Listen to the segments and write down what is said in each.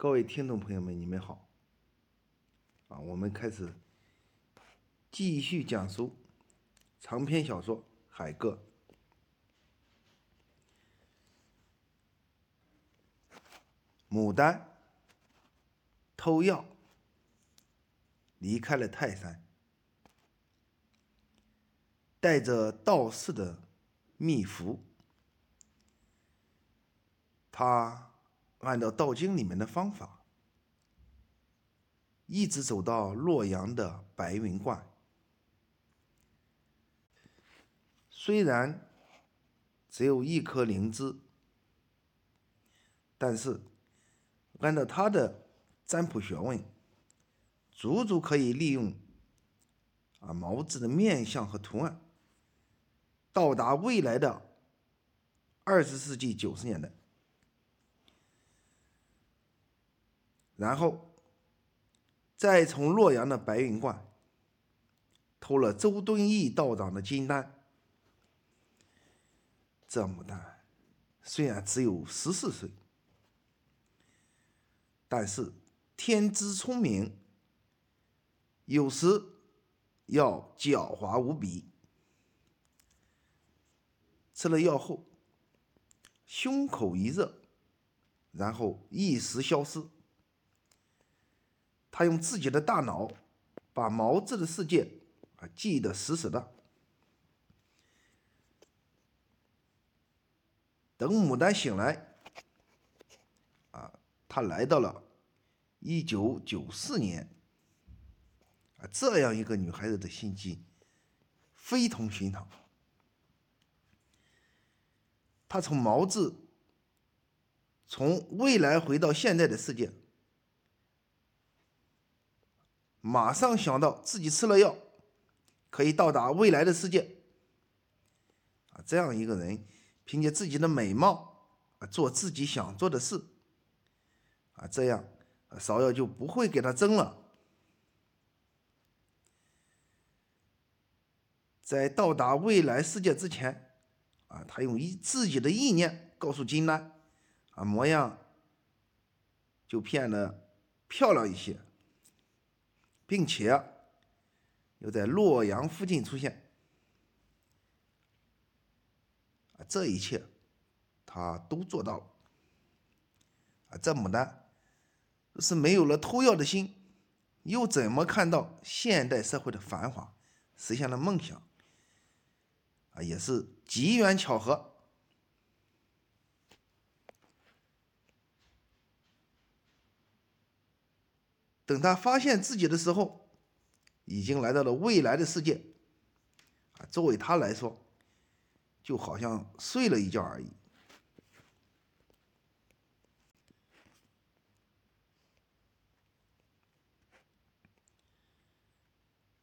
各位听众朋友们，你们好。啊，我们开始继续讲述长篇小说《海哥》。牡丹偷药离开了泰山，带着道士的秘符，他按照道经里面的方法，一直走到洛阳的白云观。虽然只有一颗灵芝，但是。按照他的占卜学问，足足可以利用啊毛子的面相和图案，到达未来的二十世纪九十年代，然后再从洛阳的白云观偷了周敦义道长的金丹。这牡丹虽然只有十四岁。但是天资聪明，有时要狡猾无比。吃了药后，胸口一热，然后一时消失。他用自己的大脑把毛质的世界啊记得死死的。等牡丹醒来。啊他来到了一九九四年，啊，这样一个女孩子的心机非同寻常。她从毛质，从未来回到现在的世界，马上想到自己吃了药可以到达未来的世界。啊，这样一个人凭借自己的美貌，做自己想做的事。啊，这样芍药就不会给他争了。在到达未来世界之前，啊，他用一自己的意念告诉金丹，啊，模样就变得漂亮一些，并且又在洛阳附近出现。啊，这一切他都做到了。啊，这牡丹。是没有了偷药的心，又怎么看到现代社会的繁华，实现了梦想？啊，也是机缘巧合。等他发现自己的时候，已经来到了未来的世界。啊，作为他来说，就好像睡了一觉而已。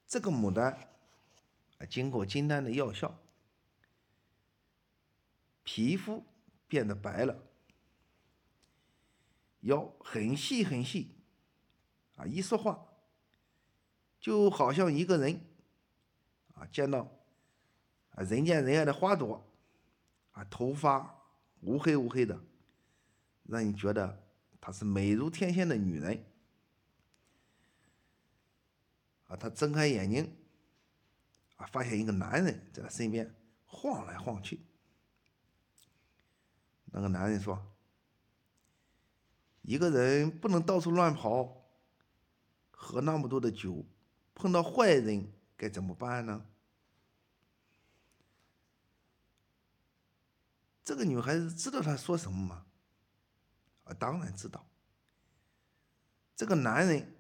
这个牡丹啊，经过金丹的药效，皮肤变得白了，腰很细很细，啊，一说话就好像一个人啊，见到啊人见人爱的花朵，啊，头发乌黑乌黑的，让你觉得她是美如天仙的女人。啊，他睁开眼睛，啊，发现一个男人在他身边晃来晃去。那个男人说：“一个人不能到处乱跑，喝那么多的酒，碰到坏人该怎么办呢？”这个女孩子知道他说什么吗？啊，当然知道。这个男人。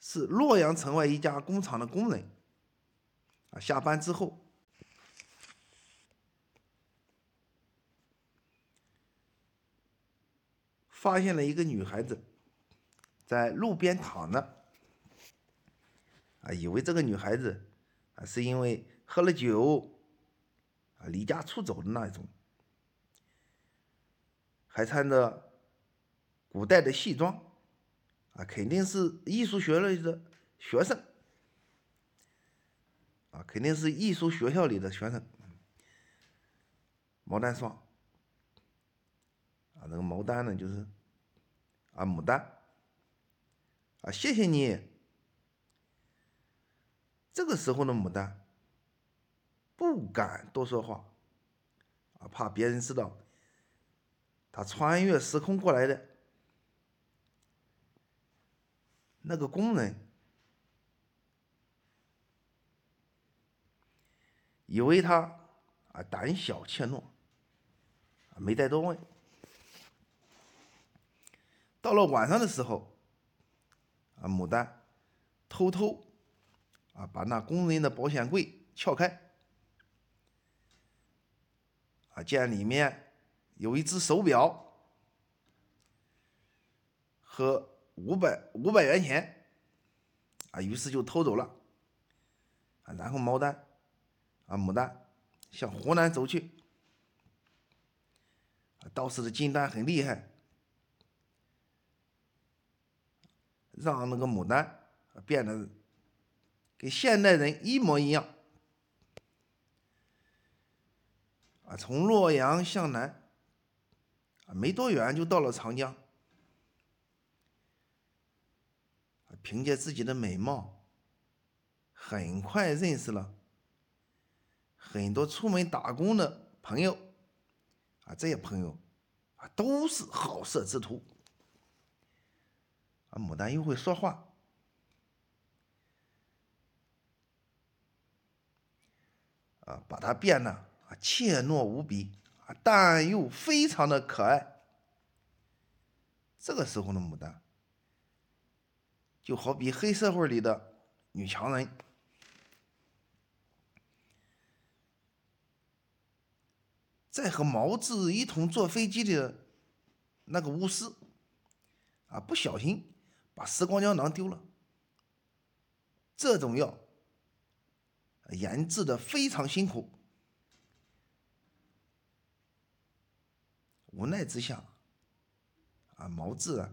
是洛阳城外一家工厂的工人，啊，下班之后发现了一个女孩子在路边躺着，啊，以为这个女孩子啊是因为喝了酒啊离家出走的那一种，还穿着古代的戏装。啊，肯定是艺术学院的学生，啊，肯定是艺术学校里的学生。毛丹说：“啊，那个毛丹呢，就是啊，牡丹，啊，谢谢你。这个时候的牡丹不敢多说话，啊，怕别人知道他穿越时空过来的那个工人。以为他啊胆小怯懦，没再多问。到了晚上的时候，啊，牡丹偷偷啊把那工人的保险柜撬开，啊，见里面有一只手表和五百五百元钱，啊，于是就偷走了。啊，然后毛丹。啊，牡丹向湖南走去。当时的金丹很厉害，让那个牡丹变得跟现代人一模一样。啊，从洛阳向南，啊，没多远就到了长江。凭借自己的美貌，很快认识了。很多出门打工的朋友，啊，这些朋友啊都是好色之徒。牡丹又会说话，啊，把它变得啊怯懦无比，啊，但又非常的可爱。这个时候的牡丹，就好比黑社会里的女强人。在和毛子一同坐飞机的那个巫师，啊，不小心把时光胶囊丢了。这种药研制的非常辛苦，无奈之下，啊，毛志啊，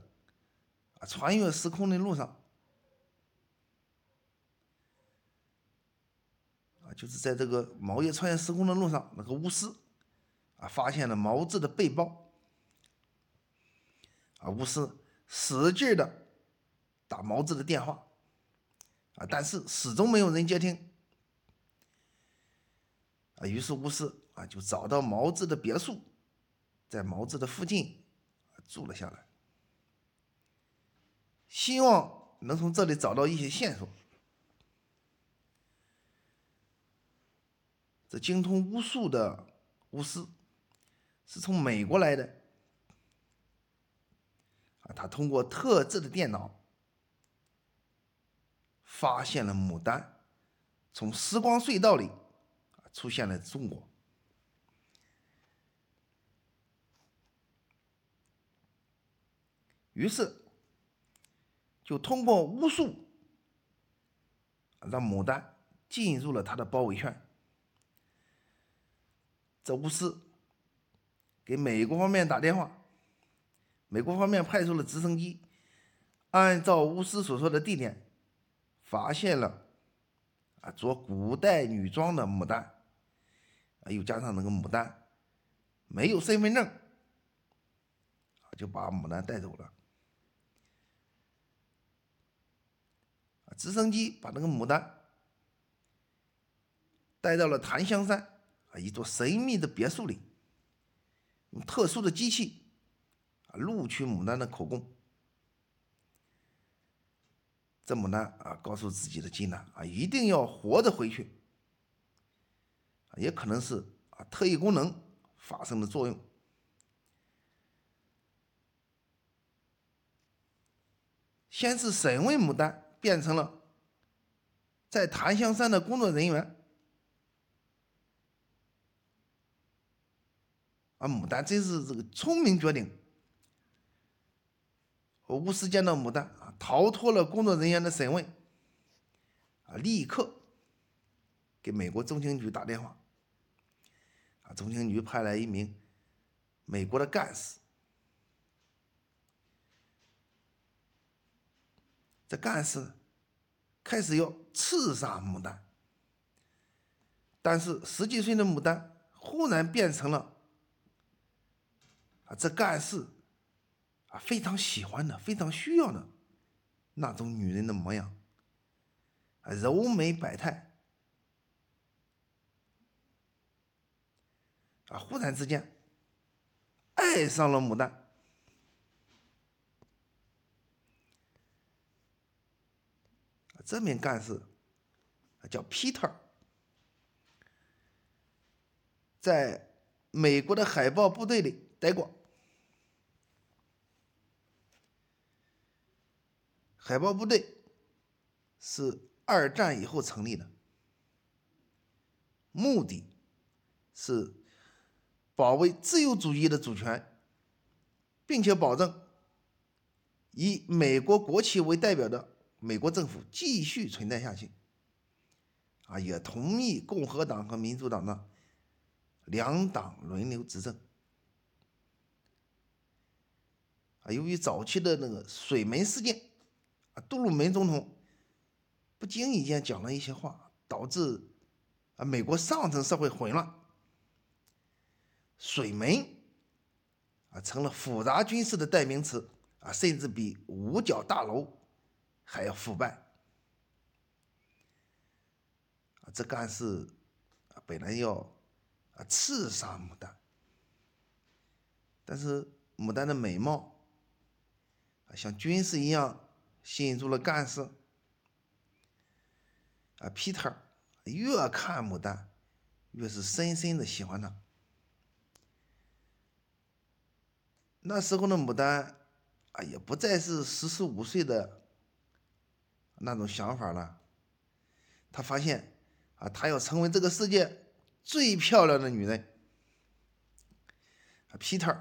啊，穿越时空的路上，啊，就是在这个毛爷穿越时空的路上，那个巫师。啊！发现了毛志的背包，啊！巫师使劲的打毛志的电话，啊！但是始终没有人接听，啊！于是巫师啊就找到毛志的别墅，在毛志的附近住了下来，希望能从这里找到一些线索。这精通巫术的巫师。是从美国来的，他通过特制的电脑发现了牡丹从时光隧道里出现了中国，于是就通过巫术让牡丹进入了他的包围圈，这巫师。给美国方面打电话，美国方面派出了直升机，按照巫师所说的地点，发现了啊着古代女装的牡丹，啊又加上那个牡丹没有身份证，就把牡丹带走了。直升机把那个牡丹带到了檀香山啊一座神秘的别墅里。用特殊的机器啊录取牡丹的口供，这牡丹啊告诉自己的金兰啊一定要活着回去，也可能是啊特异功能发生的作用。先是审问牡丹，变成了在檀香山的工作人员。啊，牡丹真是这个聪明绝顶。巫师见到牡丹，逃脱了工作人员的审问，啊，立刻给美国中情局打电话。啊，中情局派来一名美国的干事，这干事开始要刺杀牡丹，但是十几岁的牡丹忽然变成了。啊，这干事啊，非常喜欢的、非常需要的那种女人的模样，啊柔美百态，啊忽然之间爱上了牡丹。这名干事叫 Peter，在美国的海豹部队里待过。海豹部队是二战以后成立的，目的是保卫自由主义的主权，并且保证以美国国旗为代表的。美国政府继续存在下去，啊，也同意共和党和民主党的两党轮流执政。啊，由于早期的那个水门事件，啊，杜鲁门总统不经意间讲了一些话，导致啊美国上层社会混乱，水门啊成了复杂军事的代名词，啊，甚至比五角大楼。还要腐败啊！这干事啊，本来要啊刺杀牡丹，但是牡丹的美貌啊，像军事一样吸引住了干事啊。Peter 越看牡丹，越是深深的喜欢她。那时候的牡丹啊，也不再是十四五岁的。那种想法了，他发现啊，他要成为这个世界最漂亮的女人。Peter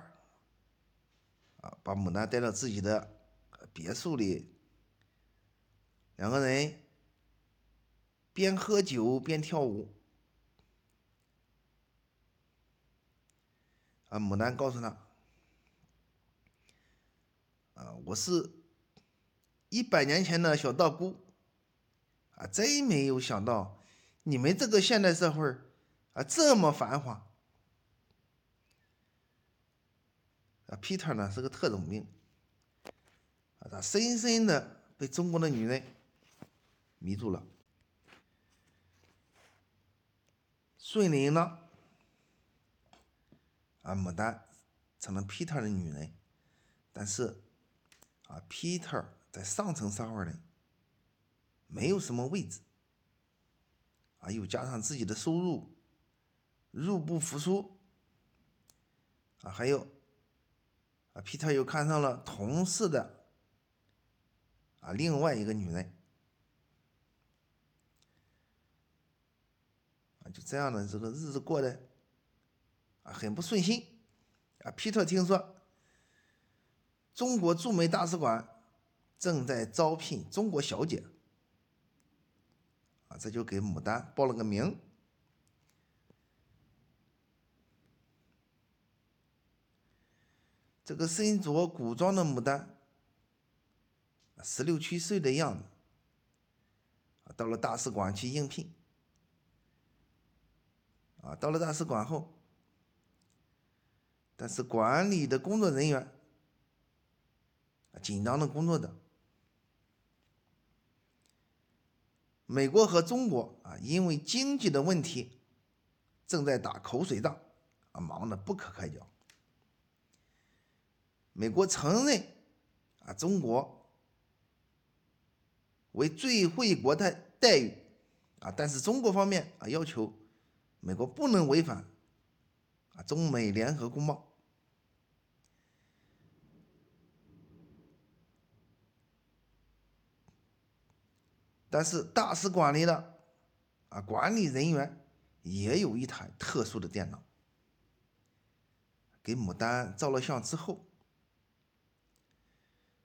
啊，把牡丹带到自己的别墅里，两个人边喝酒边跳舞。啊，牡丹告诉他，啊，我是。一百年前的小道姑，啊，真没有想到你们这个现代社会啊这么繁华。啊，Peter 呢是个特种兵，啊，他深深的被中国的女人迷住了。顺利呢，啊，牡丹成了 Peter 的女人，但是啊，Peter。在上层社会里，没有什么位置，啊，又加上自己的收入入不敷出，啊，还有，啊，皮特又看上了同事的，啊，另外一个女人，啊，就这样的这个日子过得，啊，很不顺心，啊，皮特听说，中国驻美大使馆。正在招聘中国小姐，啊，这就给牡丹报了个名。这个身着古装的牡丹，十六七岁的样子，到了大使馆去应聘。啊，到了大使馆后，但是管理的工作人员紧张的工作的。美国和中国啊，因为经济的问题，正在打口水仗，啊，忙得不可开交。美国承认啊，中国为最惠国的待遇，啊，但是中国方面啊，要求美国不能违反啊中美联合公报。但是大使馆里的啊管理人员也有一台特殊的电脑，给牡丹照了相之后，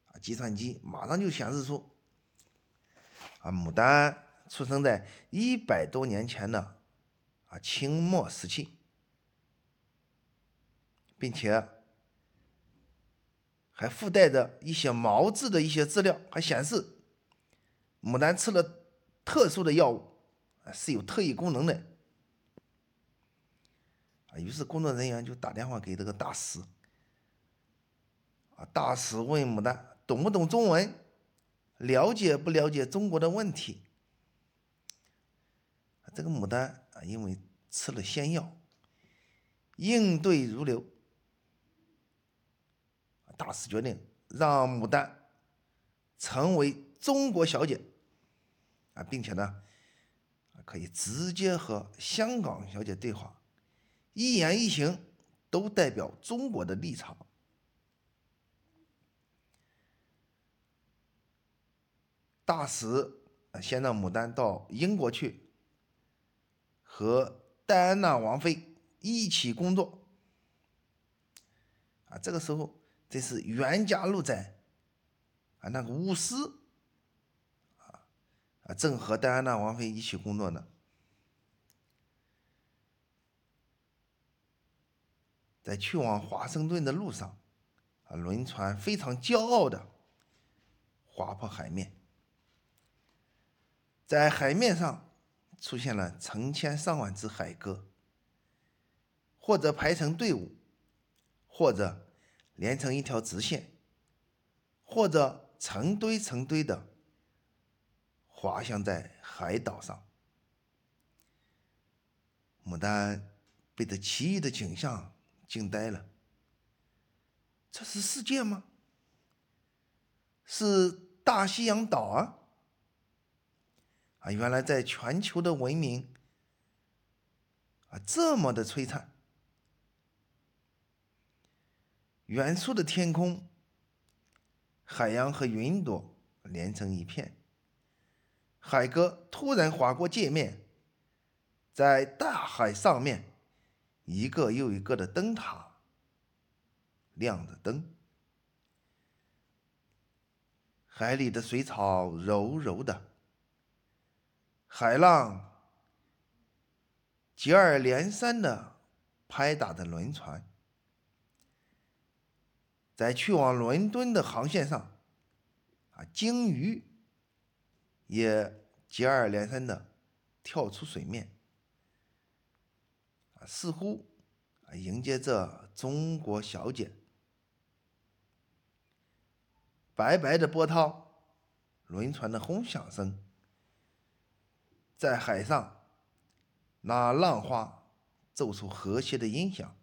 啊计算机马上就显示出，啊牡丹出生在一百多年前的啊清末时期，并且还附带着一些毛质的一些资料，还显示。牡丹吃了特殊的药物，是有特异功能的，啊，于是工作人员就打电话给这个大使，啊，大使问牡丹懂不懂中文，了解不了解中国的问题。这个牡丹啊，因为吃了仙药，应对如流。大使决定让牡丹成为中国小姐啊，并且呢，可以直接和香港小姐对话，一言一行都代表中国的立场。大使先让牡丹到英国去，和戴安娜王妃一起工作。啊，这个时候。这是袁家路在啊，那个巫师啊啊，正和戴安娜王妃一起工作呢。在去往华盛顿的路上，啊，轮船非常骄傲的划破海面，在海面上出现了成千上万只海鸽，或者排成队伍，或者。连成一条直线，或者成堆成堆的滑翔在海岛上。牡丹被这奇异的景象惊呆了。这是世界吗？是大西洋岛啊！啊，原来在全球的文明啊这么的璀璨。远处的天空，海洋和云朵连成一片。海哥突然划过界面，在大海上面，一个又一个的灯塔亮着灯。海里的水草柔柔的，海浪接二连三的拍打着轮船。在去往伦敦的航线上，啊，鲸鱼也接二连三的跳出水面，啊，似乎啊迎接着中国小姐。白白的波涛，轮船的轰响声，在海上，那浪花奏出和谐的音响。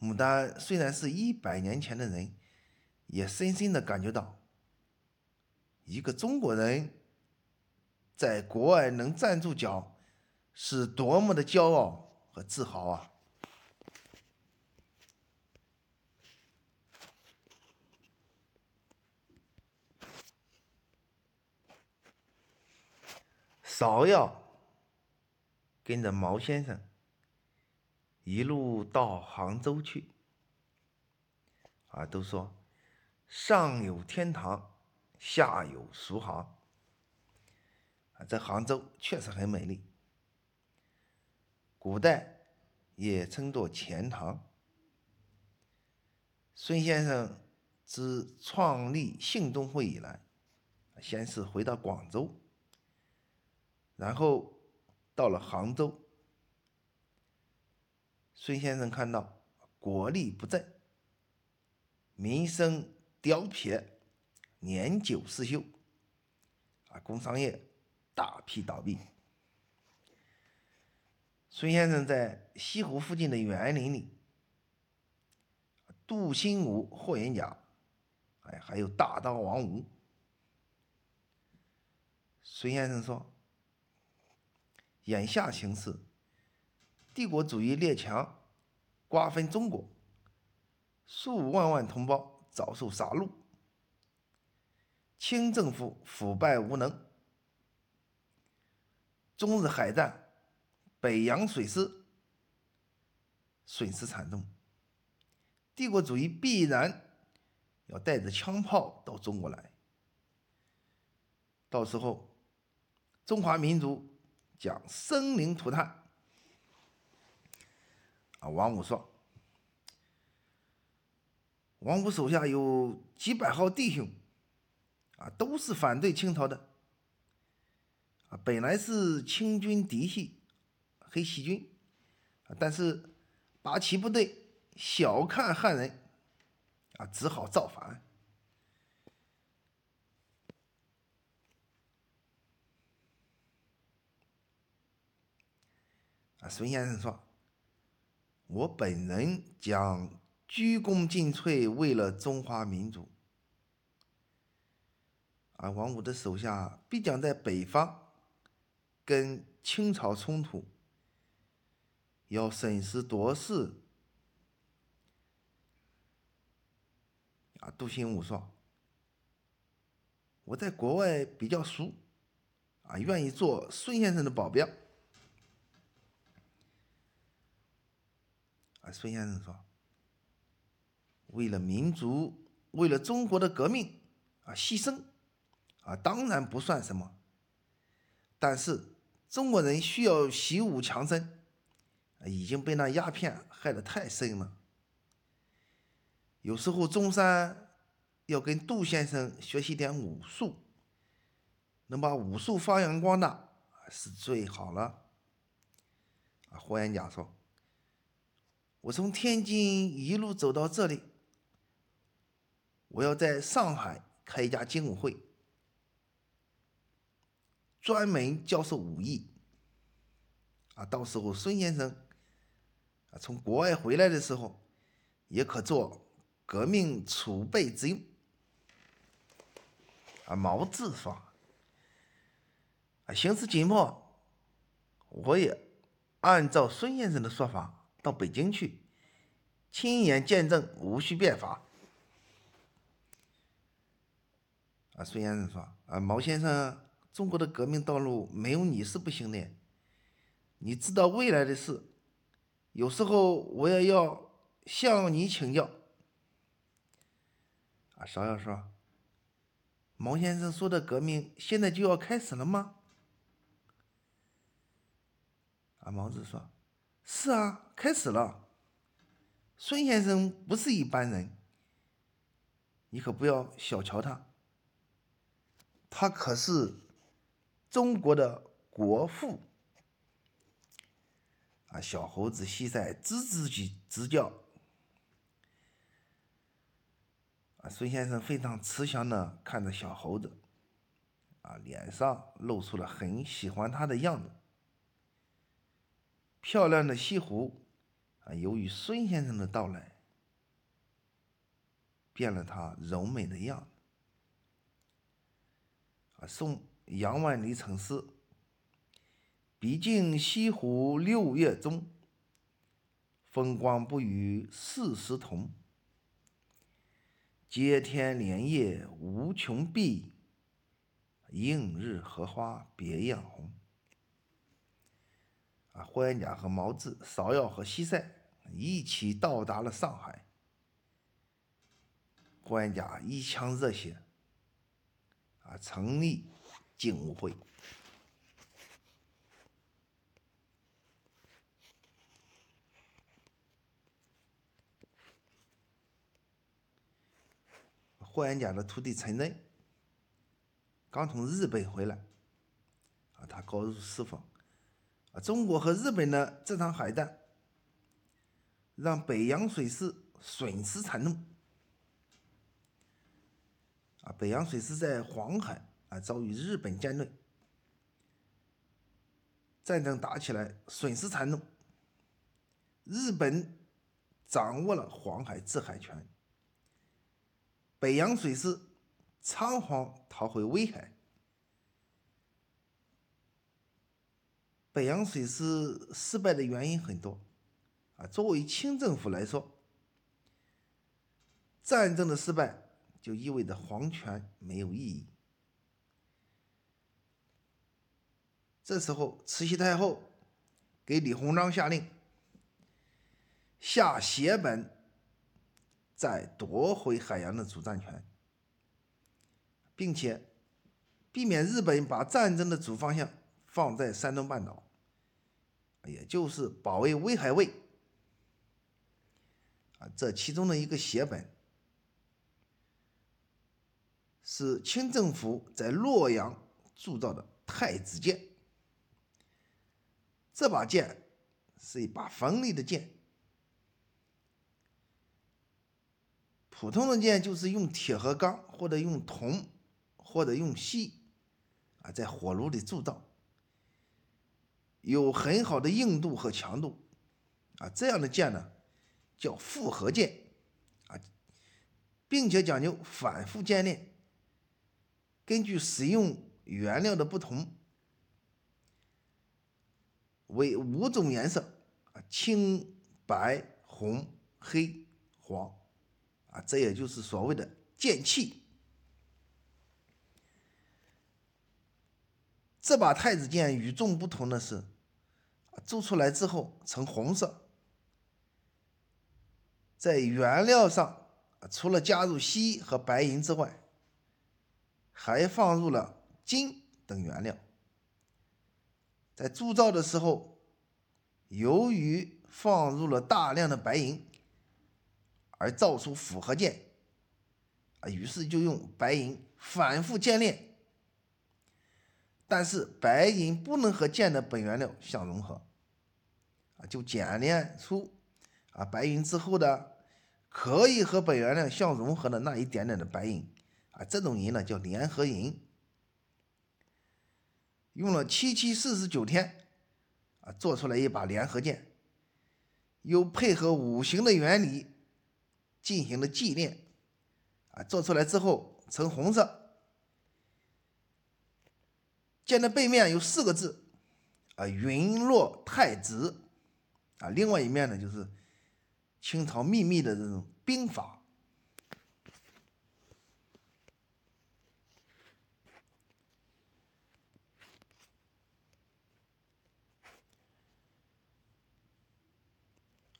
牡丹虽然是一百年前的人，也深深的感觉到，一个中国人在国外能站住脚，是多么的骄傲和自豪啊！芍药跟着毛先生。一路到杭州去，啊，都说上有天堂，下有苏杭，啊，这杭州确实很美丽，古代也称作钱塘。孙先生自创立兴中会以来，先是回到广州，然后到了杭州。孙先生看到国力不振，民生凋撇，年久失修，啊，工商业大批倒闭。孙先生在西湖附近的园林里，杜兴武、霍元甲，哎，还有大刀王五。孙先生说：“眼下形势。”帝国主义列强瓜分中国，数万万同胞遭受杀戮，清政府腐败无能，中日海战，北洋水师损失惨重，帝国主义必然要带着枪炮到中国来，到时候中华民族将生灵涂炭。啊，王五说：“王五手下有几百号弟兄，啊，都是反对清朝的。啊，本来是清军嫡系，黑旗军，但是八旗部队小看汉人，啊，只好造反。啊，孙先生说：“我本人将鞠躬尽瘁，为了中华民族。”啊，王武的手下必将在北方跟清朝冲突，要审时度势。啊，杜兴武说：“我在国外比较熟，啊，愿意做孙先生的保镖。”孙先生说：“为了民族，为了中国的革命，啊，牺牲。”啊，当然不算什么，但是中国人需要习武强身，已经被那鸦片害得太深了。有时候中山要跟杜先生学习点武术，能把武术发扬光大是最好了。啊，霍元甲说：“我从天津一路走到这里，我要在上海开一家精武会。”专门教授武艺，啊，到时候孙先生啊从国外回来的时候，也可做革命储备之用。啊，毛志说：“啊，形势紧迫，我也按照孙先生的说法到北京去，亲眼见证戊戌变法。”啊，孙先生说：“啊，毛先生。”中国的革命道路没有你是不行的。你知道未来的事，有时候我也要向你请教。啊，芍药说：“毛先生说的革命现在就要开始了吗？”啊，毛子说：“是啊，开始了。孙先生不是一般人，你可不要小瞧他，他可是……”中国的国父啊，小猴子西塞吱吱吱直叫啊。孙先生非常慈祥的看着小猴子，啊，脸上露出了很喜欢他的样子。漂亮的西湖啊，由于孙先生的到来，变了他柔美的样子啊。宋。杨万里成诗：“毕竟西湖六月中，风光不与四时同。接天莲叶无穷碧，映日荷花别样红。”啊，霍元甲和毛志、芍药和西塞一起到达了上海。霍元甲一腔热血，啊，成立。警务会，霍元甲的徒弟陈真刚从日本回来，啊，他告诉师傅，中国和日本的这场海战，让北洋水师损失惨重，啊，北洋水师在黄海。啊，遭遇日本舰队，战争打起来损失惨重。日本掌握了黄海制海权，北洋水师仓皇逃回威海。北洋水师失败的原因很多，啊，作为清政府来说，战争的失败就意味着皇权没有意义。这时候，慈禧太后给李鸿章下令，下血本，再夺回海洋的主战权，并且避免日本把战争的主方向放在山东半岛，也就是保卫威海卫。啊，这其中的一个血本，是清政府在洛阳铸造的太子剑。这把剑是一把锋利的剑，普通的剑就是用铁和钢，或者用铜，或者用锡，啊，在火炉里铸造，有很好的硬度和强度，啊，这样的剑呢，叫复合剑，啊，并且讲究反复渐炼，根据使用原料的不同，为五种颜色，啊，青、白、红、黑、黄。啊，这也就是所谓的剑气。这把太子剑与众不同的是，铸出来之后呈红色，在原料上除了加入锡和白银之外，还放入了金等原料。在铸造的时候，由于放入了大量的白银。而造出复合剑，啊，于是就用白银反复渐炼，但是白银不能和剑的本原料相融合，啊，就简炼出啊白银之后的可以和本原料相融合的那一点点的白银，啊，这种银呢叫联合银，用了七七四十九天，啊，做出来一把联合剑，又配合五行的原理。进行了祭炼，啊，做出来之后呈红色。剑的背面有四个字，啊，云落太子，啊，另外一面呢就是清朝秘密的这种兵法。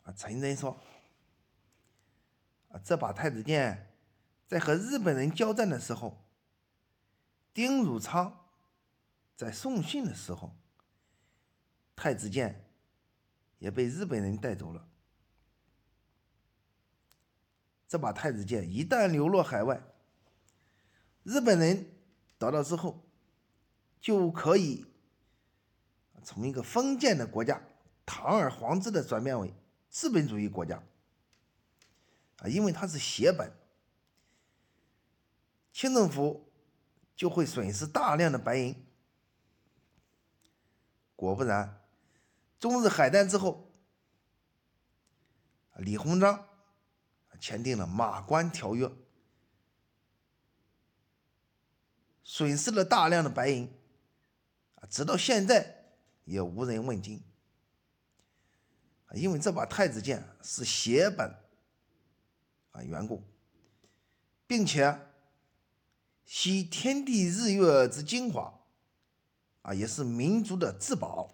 啊，陈真说。啊，这把太子剑在和日本人交战的时候，丁汝昌在送信的时候，太子剑也被日本人带走了。这把太子剑一旦流落海外，日本人得到之后，就可以从一个封建的国家堂而皇之的转变为资本主义国家。啊，因为它是血本，清政府就会损失大量的白银。果不然，中日海战之后，李鸿章签订了《马关条约》，损失了大量的白银，啊，直到现在也无人问津。因为这把太子剑是血本。啊缘故，并且吸天地日月之精华，啊，也是民族的至宝。